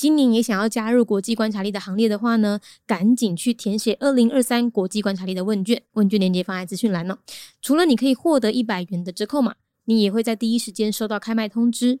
今年也想要加入国际观察力的行列的话呢，赶紧去填写二零二三国际观察力的问卷，问卷链接放在资讯栏哦。除了你可以获得一百元的折扣码，你也会在第一时间收到开卖通知。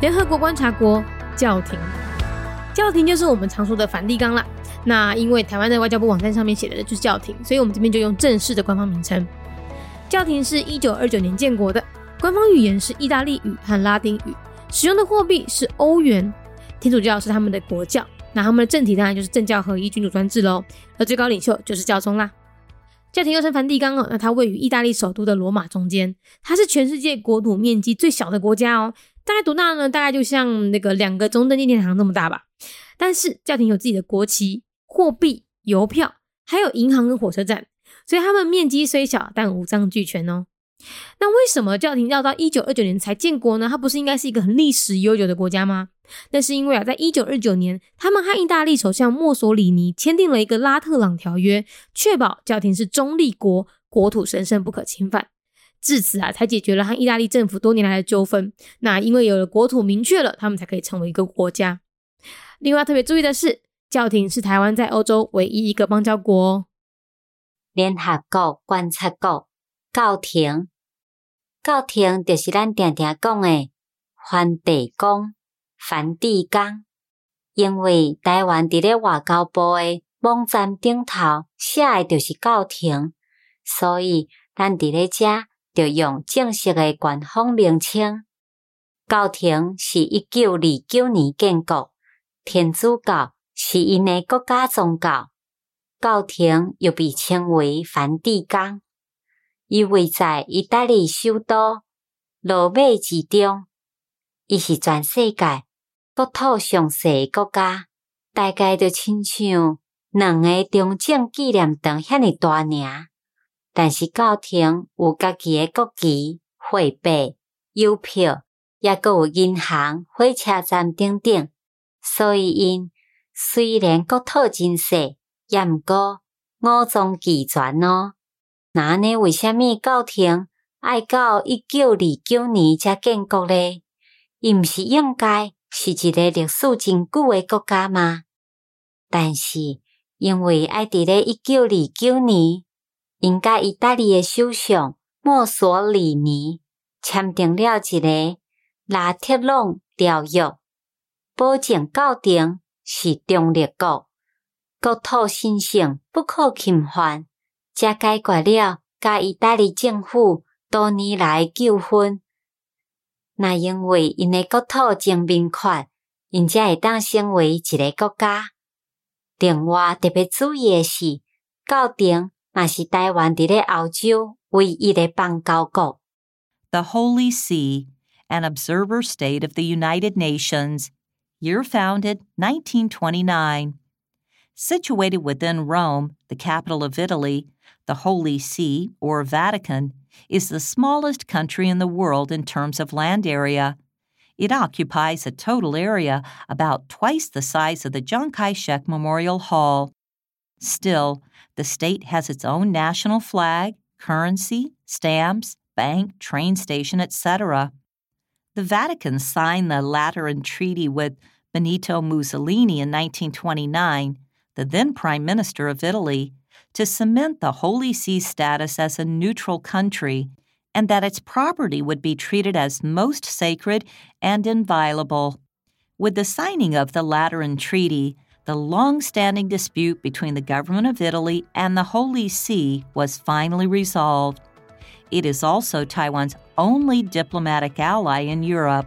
联合国观察国教廷，教廷就是我们常说的梵蒂冈啦。那因为台湾的外交部网站上面写的就是教廷，所以我们这边就用正式的官方名称。教廷是一九二九年建国的，官方语言是意大利语和拉丁语，使用的货币是欧元。天主教是他们的国教，那他们的政体当然就是政教合一、君主专制喽。而最高领袖就是教宗啦。教廷又称梵蒂冈哦，那它位于意大利首都的罗马中间，它是全世界国土面积最小的国家哦。大概多大呢？大概就像那个两个中正纪念堂这么大吧。但是教廷有自己的国旗、货币、邮票，还有银行跟火车站，所以他们面积虽小，但五脏俱全哦。那为什么教廷要到一九二九年才建国呢？它不是应该是一个很历史悠久的国家吗？那是因为啊，在一九二九年，他们和意大利首相墨索里尼签订了一个拉特朗条约，确保教廷是中立国，国土神圣不可侵犯。至此啊，才解决了和意大利政府多年来的纠纷。那因为有了国土明确了，他们才可以成为一个国家。另外特别注意的是，教廷是台湾在欧洲唯一一个邦交国。联合国观察国教廷，教廷就是咱常常讲的梵蒂冈、梵蒂冈。因为台湾伫咧外交部的网站顶头写的就是教廷，所以咱伫咧遮。就用正式的官方名称。教廷是一九二九年建国，天主教是因的国家宗教。教廷又被称为梵蒂冈，伊位在意大利首都罗马之中。伊是全世界国土上细国家，大概就亲像两个中正纪念堂遐尼大尔。但是教廷有家己诶国旗、货币、邮票，也阁有银行、火车站等等。所以因虽然国土真细，也毋过五脏俱全哦。那呢？为虾米教廷爱到一九二九年才建国咧？伊毋是应该是一个历史真久诶国家吗？但是因为爱伫咧一九二九年。因甲意大利诶首相墨索里尼签订了一个拉铁朗条约，保证教廷是中立国，国土神圣不可侵犯，才解决了甲意大利政府多年来纠纷。那因为因诶国土真明确，因才会当成为一个国家。另外特别注意诶是，教廷。那是台湾伫咧澳洲唯一的邦交国。The Holy See, an observer state of the United Nations, year founded 1929. Situated within Rome, the capital of Italy, the Holy See, or Vatican, is the smallest country in the world in terms of land area. It occupies a total area about twice the size of the Chiang Kai shek Memorial Hall. Still, the state has its own national flag, currency, stamps, bank, train station, etc. The Vatican signed the Lateran Treaty with Benito Mussolini in 1929, the then Prime Minister of Italy, to cement the Holy See status as a neutral country and that its property would be treated as most sacred and inviolable. With the signing of the Lateran Treaty, the long standing dispute between the government of Italy and the Holy See was finally resolved. It is also Taiwan's only diplomatic ally in Europe.